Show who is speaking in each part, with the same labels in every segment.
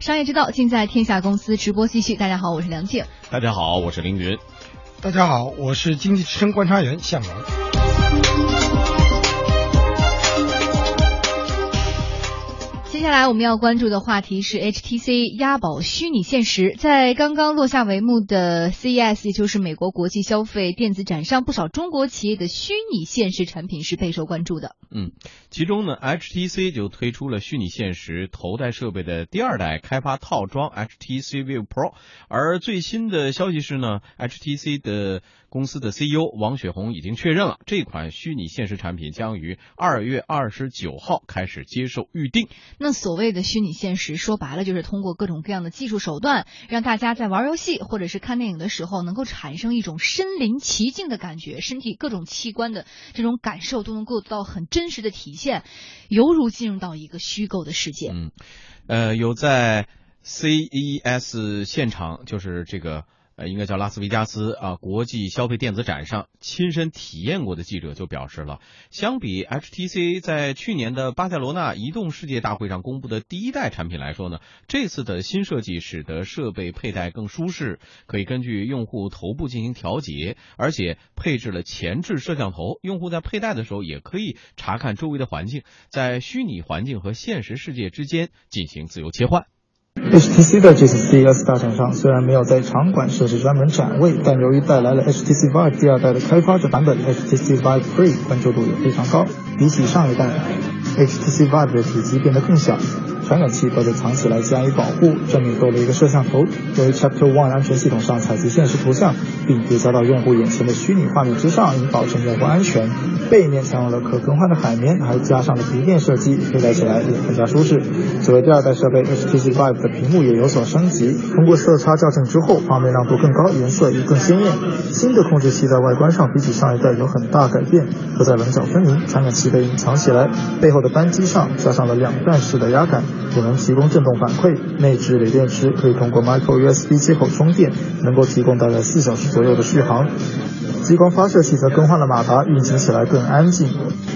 Speaker 1: 商业之道，尽在天下公司。直播继续。大家好，我是梁静。
Speaker 2: 大家好，我是凌云。
Speaker 3: 大家好，我是经济之声观察员向荣。
Speaker 1: 下来我们要关注的话题是 HTC 押宝虚拟现实。在刚刚落下帷幕的 CES，也就是美国国际消费电子展上，不少中国企业的虚拟现实产品是备受关注的。
Speaker 2: 嗯，其中呢，HTC 就推出了虚拟现实头戴设备的第二代开发套装 HTC View Pro。而最新的消息是呢，HTC 的公司的 CEO 王雪红已经确认了，这款虚拟现实产品将于二月二十九号开始接受预定。
Speaker 1: 那所谓的虚拟现实，说白了就是通过各种各样的技术手段，让大家在玩游戏或者是看电影的时候，能够产生一种身临其境的感觉，身体各种器官的这种感受都能够得到很真实的体现，犹如进入到一个虚构的世界。
Speaker 2: 嗯，呃，有在 CES 现场，就是这个。呃，应该叫拉斯维加斯啊，国际消费电子展上亲身体验过的记者就表示了，相比 HTC 在去年的巴塞罗那移动世界大会上公布的第一代产品来说呢，这次的新设计使得设备佩戴更舒适，可以根据用户头部进行调节，而且配置了前置摄像头，用户在佩戴的时候也可以查看周围的环境，在虚拟环境和现实世界之间进行自由切换。
Speaker 4: HTC 的这次 CES 大展上，虽然没有在场馆设置专门展位，但由于带来了 HTC Vive 第二代的开发者版本 HTC Vive Pre，关注度也非常高。比起上一代，HTC Vive 的体积变得更小。传感器都被藏起来加以保护，正面多了一个摄像头，由于 Chapter One 安全系统上采集现实图像，并叠加到用户眼前的虚拟画面之上，以保证用户安全。背面采用了可更换的海绵，还加上了鼻垫设计，佩戴起来也更加舒适。作为第二代设备，HTC Vive 的屏幕也有所升级，通过色差校正之后，画面亮度更高，颜色也更鲜艳。新的控制器在外观上比起上一代有很大改变，不再棱角分明，传感器被隐藏起来，背后的扳机上加上了两段式的压杆。也能提供震动反馈，内置锂电池可以通过 Micro USB 接口充电，能够提供大概四小时左右的续航。激光发射器则更换了马达，运行起来更安静。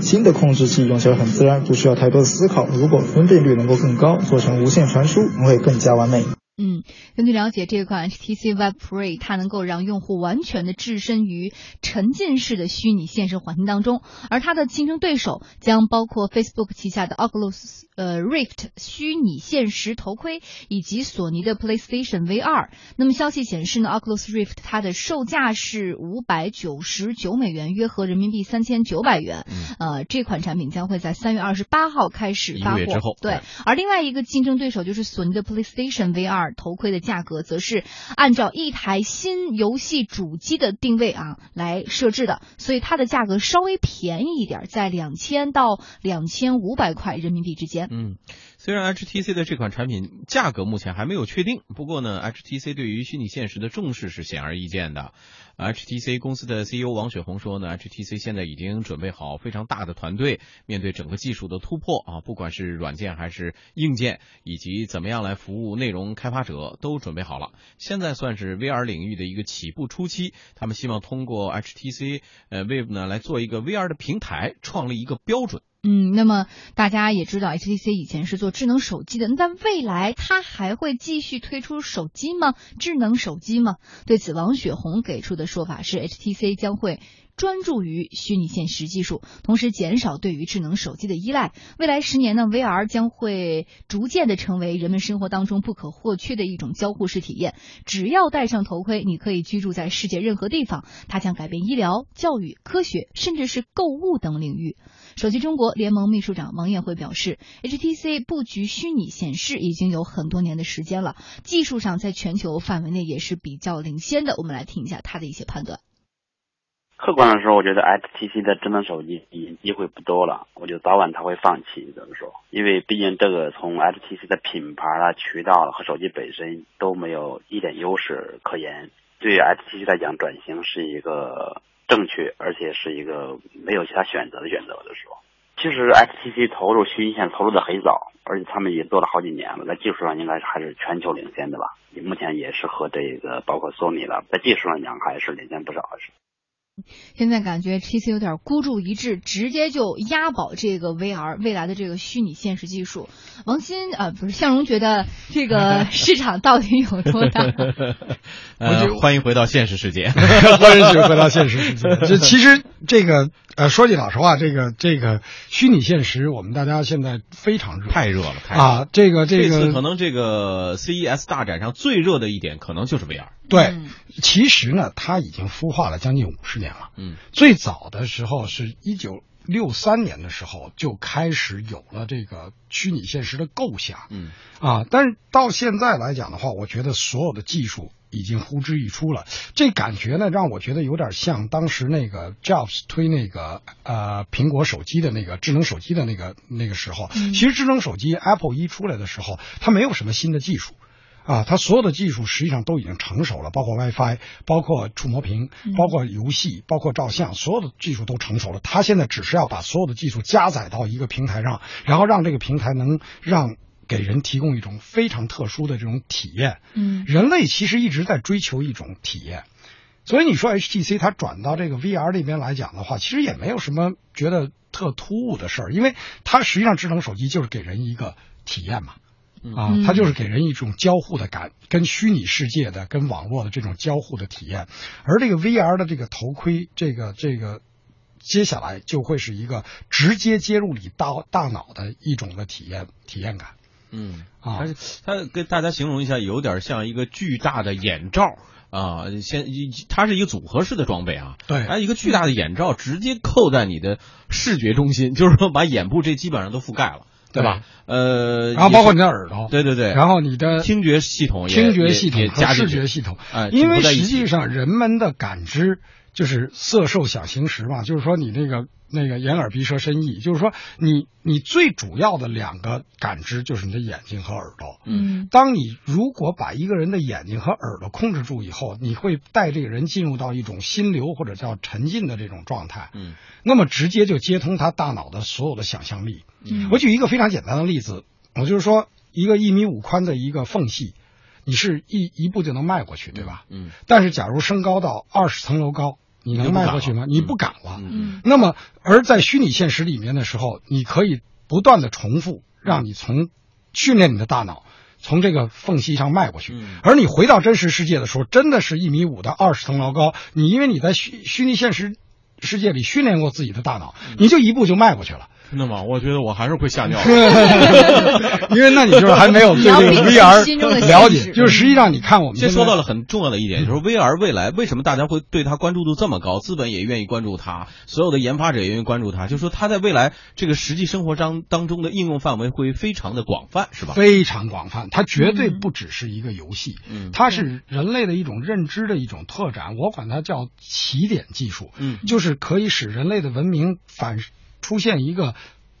Speaker 4: 新的控制器用起来很自然，不需要太多的思考。如果分辨率能够更高，做成无线传输会更加完美。
Speaker 1: 嗯，根据了解，这款 HTC Vive Pro 它能够让用户完全的置身于沉浸式的虚拟现实环境当中，而它的竞争对手将包括 Facebook 旗下的 Oculus 呃 Rift 虚拟现实头盔以及索尼的 PlayStation VR。那么消息显示呢，Oculus Rift 它的售价是五百九十九美元，约合人民币三千九百元。呃，这款产品将会在三月二十八号开始发货。对，而另外一个竞争对手就是索尼的 PlayStation VR。头盔的价格则是按照一台新游戏主机的定位啊来设置的，所以它的价格稍微便宜一点，在两千到两千五百块人民币之间。
Speaker 2: 嗯，虽然 HTC 的这款产品价格目前还没有确定，不过呢，HTC 对于虚拟现实的重视是显而易见的。HTC 公司的 CEO 王雪红说呢，HTC 现在已经准备好非常大的团队，面对整个技术的突破啊，不管是软件还是硬件，以及怎么样来服务内容开发者，都准备好了。现在算是 VR 领域的一个起步初期，他们希望通过 HTC 呃 Vive 呢来做一个 VR 的平台，创立一个标准。
Speaker 1: 嗯，那么大家也知道，HTC 以前是做智能手机的，但未来它还会继续推出手机吗？智能手机吗？对此，王雪红给出的说法是，HTC 将会专注于虚拟现实技术，同时减少对于智能手机的依赖。未来十年呢，VR 将会逐渐的成为人们生活当中不可或缺的一种交互式体验。只要戴上头盔，你可以居住在世界任何地方。它将改变医疗、教育、科学，甚至是购物等领域。手机中国联盟秘书长王艳辉表示，HTC 布局虚拟显示已经有很多年的时间了，技术上在全球范围内也是比较领先的。我们来听一下他的一些判断。
Speaker 5: 客观的说，我觉得 HTC 的智能手机已经机会不多了，我觉得早晚他会放弃。怎么说？因为毕竟这个从 HTC 的品牌啊、渠道和手机本身都没有一点优势可言，对于 HTC 来讲，转型是一个。正确，而且是一个没有其他选择的选择的时候。其实 HTC 投入虚拟现实投入的很早，而且他们也做了好几年了，在技术上应该还是全球领先的吧。目前也是和这个包括索尼了，在技术上讲还是领先不少的。
Speaker 1: 现在感觉 HTC 有点孤注一掷，直接就押宝这个 VR 未来的这个虚拟现实技术。王鑫啊，不是向荣，觉得这个 市场到底有多大？
Speaker 2: 呃，欢迎回到现实世界，
Speaker 3: 欢迎回到现实世界。这其实这个呃，说句老实话，这个这个虚拟现实，我们大家现在非常热，
Speaker 2: 太热了，太
Speaker 3: 啊！这个这
Speaker 2: 个，可能这个 CES 大展上最热的一点，可能就是 VR。
Speaker 3: 对，其实呢，它已经孵化了将近五十年了。
Speaker 2: 嗯，
Speaker 3: 最早的时候是一九六三年的时候就开始有了这个虚拟现实的构想。
Speaker 2: 嗯，
Speaker 3: 啊，但是到现在来讲的话，我觉得所有的技术已经呼之欲出了。这感觉呢，让我觉得有点像当时那个 Jobs 推那个呃苹果手机的那个智能手机的那个那个时候。其实智能手机 Apple 一出来的时候，它没有什么新的技术。啊，它所有的技术实际上都已经成熟了，包括 WiFi，包括触摸屏，包括游戏，包括照相，所有的技术都成熟了。它现在只是要把所有的技术加载到一个平台上，然后让这个平台能让给人提供一种非常特殊的这种体验。
Speaker 1: 嗯，
Speaker 3: 人类其实一直在追求一种体验，所以你说 HTC 它转到这个 VR 这边来讲的话，其实也没有什么觉得特突兀的事儿，因为它实际上智能手机就是给人一个体验嘛。啊，它就是给人一种交互的感，跟虚拟世界的、跟网络的这种交互的体验。而这个 VR 的这个头盔，这个这个，接下来就会是一个直接接入你大大脑的一种的体验体验感。
Speaker 2: 嗯，
Speaker 3: 啊，
Speaker 2: 它跟大家形容一下，有点像一个巨大的眼罩啊，先它是一个组合式的装备啊。
Speaker 3: 对，
Speaker 2: 它一个巨大的眼罩直接扣在你的视觉中心，就是说把眼部这基本上都覆盖了。对吧？呃，
Speaker 3: 然后包括你的耳朵，
Speaker 2: 对对对，
Speaker 3: 然后你的
Speaker 2: 听觉系统、
Speaker 3: 听觉系统
Speaker 2: 和
Speaker 3: 视觉系统，
Speaker 2: 哎，
Speaker 3: 因为实际上人们的感知就是色受想行识嘛，就是说你那个。那个眼耳鼻舌身意，就是说你你最主要的两个感知就是你的眼睛和耳朵。
Speaker 1: 嗯，
Speaker 3: 当你如果把一个人的眼睛和耳朵控制住以后，你会带这个人进入到一种心流或者叫沉浸的这种状态。
Speaker 2: 嗯，
Speaker 3: 那么直接就接通他大脑的所有的想象力。
Speaker 1: 嗯，
Speaker 3: 我举一个非常简单的例子，我就是说一个一米五宽的一个缝隙，你是一一步就能迈过去，对吧？
Speaker 2: 嗯，
Speaker 3: 但是假如升高到二十层楼高。你能迈过去吗？你不敢
Speaker 2: 了。
Speaker 1: 嗯，
Speaker 3: 那么而在虚拟现实里面的时候，你可以不断的重复，让你从训练你的大脑从这个缝隙上迈过去。而你回到真实世界的时候，真的是一米五的二十层楼高。你因为你在虚虚拟现实世界里训练过自己的大脑，你就一步就迈过去了。
Speaker 2: 真的吗？我觉得我还是会吓尿，
Speaker 3: 因为那你就是还没有对这个 VR 了解。就是实际上你看，我们
Speaker 2: 先说到了很重要的一点，就是 VR 未来为什么大家会对它关注度这么高？资本也愿意关注它，所有的研发者也愿意关注它。就是说，它在未来这个实际生活当当中的应用范围会非常的广泛，是吧？
Speaker 3: 非常广泛，它绝对不只是一个游戏，
Speaker 2: 嗯，
Speaker 3: 它是人类的一种认知的一种拓展。我管它叫起点技术，
Speaker 2: 嗯，
Speaker 3: 就是可以使人类的文明反。出现一个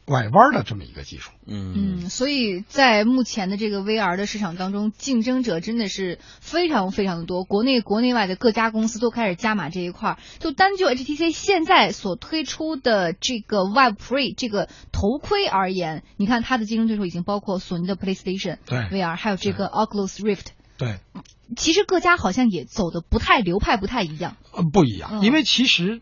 Speaker 3: 拐弯的这么一个技术，
Speaker 2: 嗯
Speaker 1: 嗯，所以在目前的这个 VR 的市场当中，竞争者真的是非常非常的多，国内国内外的各家公司都开始加码这一块儿。就单就 HTC 现在所推出的这个 Vive Pre 这个头盔而言，你看它的竞争对手已经包括索尼的 PlayStation
Speaker 3: 对
Speaker 1: VR，还有这个 Oculus Rift
Speaker 3: 对。
Speaker 1: 其实各家好像也走的不太流派，不太一样。
Speaker 3: 呃，不一样，因为其实。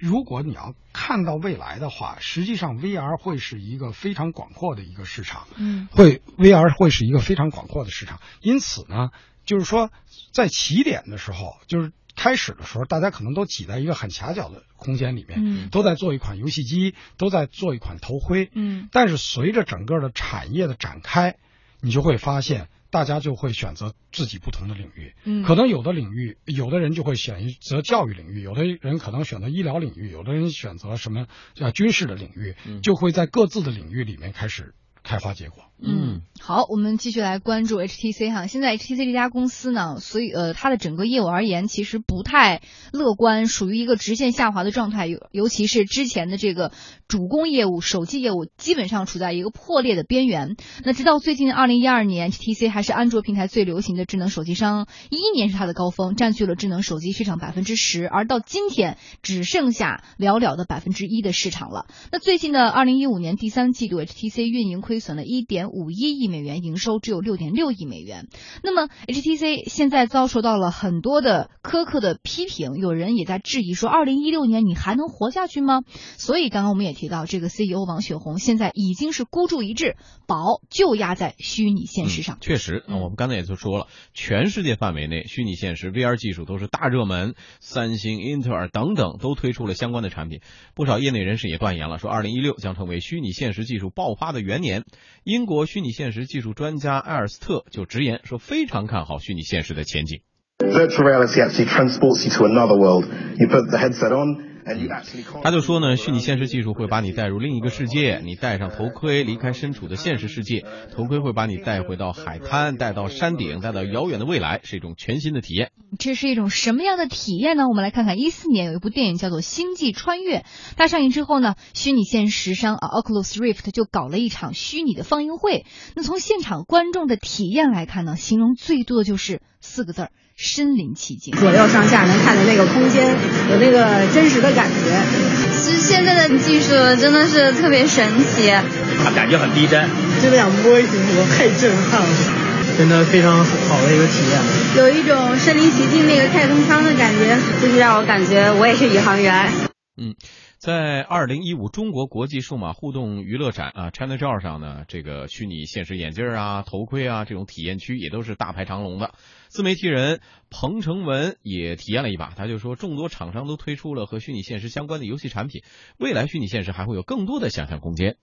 Speaker 3: 如果你要看到未来的话，实际上 VR 会是一个非常广阔的一个市场，
Speaker 1: 嗯，
Speaker 3: 会 VR 会是一个非常广阔的市场。因此呢，就是说在起点的时候，就是开始的时候，大家可能都挤在一个很狭小的空间里面，
Speaker 1: 嗯，
Speaker 3: 都在做一款游戏机，都在做一款头盔，
Speaker 1: 嗯，
Speaker 3: 但是随着整个的产业的展开，你就会发现。大家就会选择自己不同的领域，
Speaker 1: 嗯，
Speaker 3: 可能有的领域，有的人就会选择教育领域，有的人可能选择医疗领域，有的人选择什么叫军事的领域，就会在各自的领域里面开始。开花结果。
Speaker 1: 嗯，好，我们继续来关注 HTC 哈。现在 HTC 这家公司呢，所以呃，它的整个业务而言，其实不太乐观，属于一个直线下滑的状态。尤尤其是之前的这个主攻业务手机业务基本上处在一个破裂的边缘。那直到最近二零一二年，HTC 还是安卓平台最流行的智能手机商，一一年是它的高峰，占据了智能手机市场百分之十，而到今天只剩下寥寥的百分之一的市场了。那最近的二零一五年第三季度，HTC 运营亏损了一点五一亿美元，营收只有六点六亿美元。那么 HTC 现在遭受到了很多的苛刻的批评，有人也在质疑说，二零一六年你还能活下去吗？所以刚刚我们也提到，这个 CEO 王雪红现在已经是孤注一掷，宝就压在虚拟现实上。
Speaker 2: 确实，我们刚才也就说了，全世界范围内虚拟现实 VR 技术都是大热门，三星、英特尔等等都推出了相关的产品。不少业内人士也断言了，说二零一六将成为虚拟现实技术爆发的元年。英国 虚拟现实技术专家埃尔斯特就直言说，非常看好虚拟现实的前景。
Speaker 6: Virtual reality actually transports you to another world. You put the headset on.
Speaker 2: 他就说呢，虚拟现实技术会把你带入另一个世界，你戴上头盔，离开身处的现实世界，头盔会把你带回到海滩，带到山顶，带到遥远的未来，是一种全新的体验。
Speaker 1: 这是一种什么样的体验呢？我们来看看，一四年有一部电影叫做《星际穿越》，它上映之后呢，虚拟现实商啊 Oculus Rift 就搞了一场虚拟的放映会。那从现场观众的体验来看呢，形容最多的就是四个字儿。身临其境，
Speaker 7: 左右上下能看的那个空间，有那个真实的感觉。
Speaker 8: 其实现在的技术真的是特别神奇，
Speaker 9: 它感觉很逼真，
Speaker 10: 这两波形图太震撼了，真的非常好的一个体验。
Speaker 8: 有一种身临其境那个太空舱的感觉，
Speaker 7: 就是让我感觉我也是宇航员。
Speaker 2: 嗯。在二零一五中国国际数码互动娱乐展啊，ChinaJoy 上呢，这个虚拟现实眼镜啊、头盔啊这种体验区也都是大排长龙的。自媒体人彭成文也体验了一把，他就说，众多厂商都推出了和虚拟现实相关的游戏产品，未来虚拟现实还会有更多的想象空间。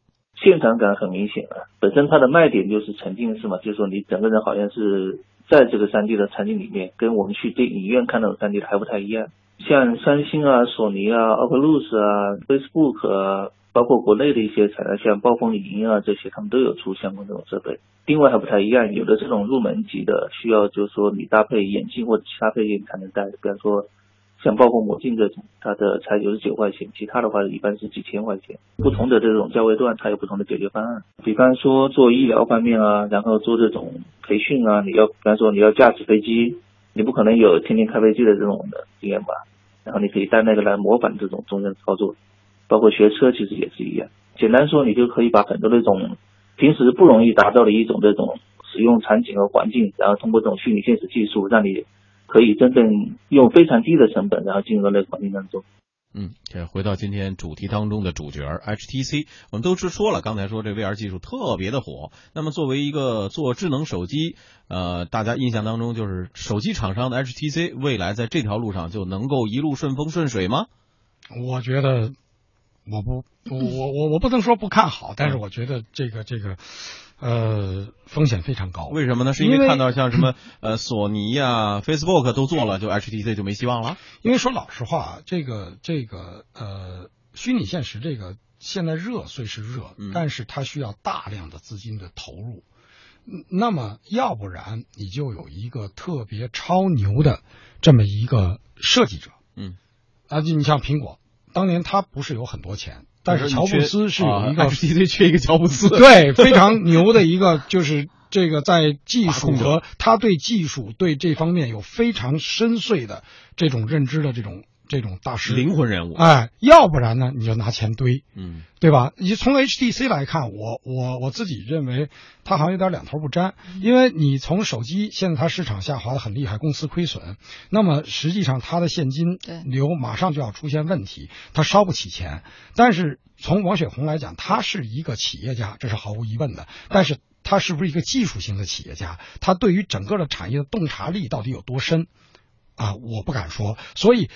Speaker 11: 现场感很明显了，本身它的卖点就是沉浸式嘛，就是说你整个人好像是在这个 3D 的场景里面，跟我们去电影院看到的 3D 还不太一样。像三星啊、索尼啊、Oculus 啊、Facebook 啊，包括国内的一些厂商，像暴风影音啊这些，他们都有出相关这种设备。定位还不太一样，有的这种入门级的需要就是说你搭配眼镜或者其他配件才能戴，比方说像暴风魔镜这种，它的才九十九块钱，其他的话一般是几千块钱。不同的这种价位段，它有不同的解决方案。比方说做医疗方面啊，然后做这种培训啊，你要比方说你要驾驶飞机。你不可能有天天开飞机的这种的经验吧？然后你可以带那个来模仿这种中间操作，包括学车其实也是一样。简单说，你就可以把很多那种平时不容易达到的一种这种使用场景和环境，然后通过这种虚拟现实技术，让你可以真正用非常低的成本，然后进入到那个环境当中。
Speaker 2: 嗯，这回到今天主题当中的主角 HTC，我们都是说了，刚才说这 VR 技术特别的火。那么作为一个做智能手机，呃，大家印象当中就是手机厂商的 HTC，未来在这条路上就能够一路顺风顺水吗？
Speaker 3: 我觉得，我不，我我我不能说不看好，但是我觉得这个这个。呃，风险非常高。
Speaker 2: 为什么呢？是因为看到像什么 呃，索尼呀、Facebook 都做了，就 HTC 就没希望了。
Speaker 3: 因为说老实话，这个这个呃，虚拟现实这个现在热虽是热，
Speaker 2: 嗯、
Speaker 3: 但是它需要大量的资金的投入。那么，要不然你就有一个特别超牛的这么一个设计者。
Speaker 2: 嗯，
Speaker 3: 啊，就你像苹果，当年他不是有很多钱。但是乔布斯是有一个
Speaker 2: HTC 缺一个乔布斯，
Speaker 3: 对，非常牛的一个，就是这个在技术和他对技术对这方面有非常深邃的这种认知的这种这种大师
Speaker 2: 灵魂人物。
Speaker 3: 哎，要不然呢，你就拿钱堆，
Speaker 2: 嗯，
Speaker 3: 对吧？你从 HTC 来看，我我我自己认为它好像有点两头不沾，因为你从手机现在它市场下滑的很厉害，公司亏损，那么实际上它的现金流马上就要出现问题，它烧不起钱。但是从王雪红来讲，他是一个企业家，这是毫无疑问的。但是他是不是一个技术型的企业家？他对于整个的产业的洞察力到底有多深啊？我不敢说。所以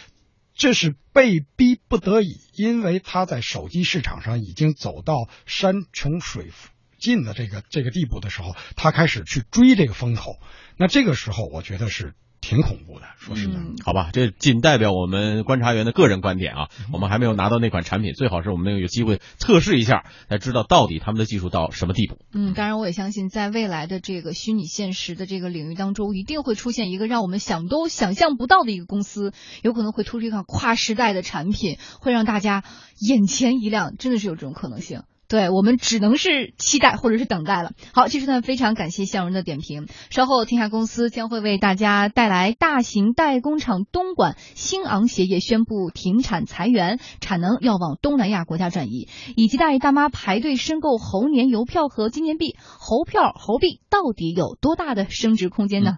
Speaker 3: 这是被逼不得已，因为他在手机市场上已经走到山穷水尽的这个这个地步的时候，他开始去追这个风口。那这个时候，我觉得是挺恐怖的。说实在，
Speaker 2: 好吧，这仅代表我们观察员的个人观点啊，我们还没有拿到那款产品，最好是我们有机会测试一下，才知道到底他们的技术到什么地步。
Speaker 1: 嗯，当然我也相信，在未来的这个虚拟现实的这个领域当中，一定会出现一个让我们想都想象不到的一个公司，有可能会推出一款跨时代的产品，会让大家眼前一亮，真的是有这种可能性。对我们只能是期待或者是等待了。好，这是段非常感谢向荣的点评。稍后天下公司将会为大家带来大型代工厂东莞兴昂鞋业宣布停产裁员，产能要往东南亚国家转移，以及大爷大妈排队申购猴年邮票和纪念币，猴票猴币到底有多大的升值空间呢？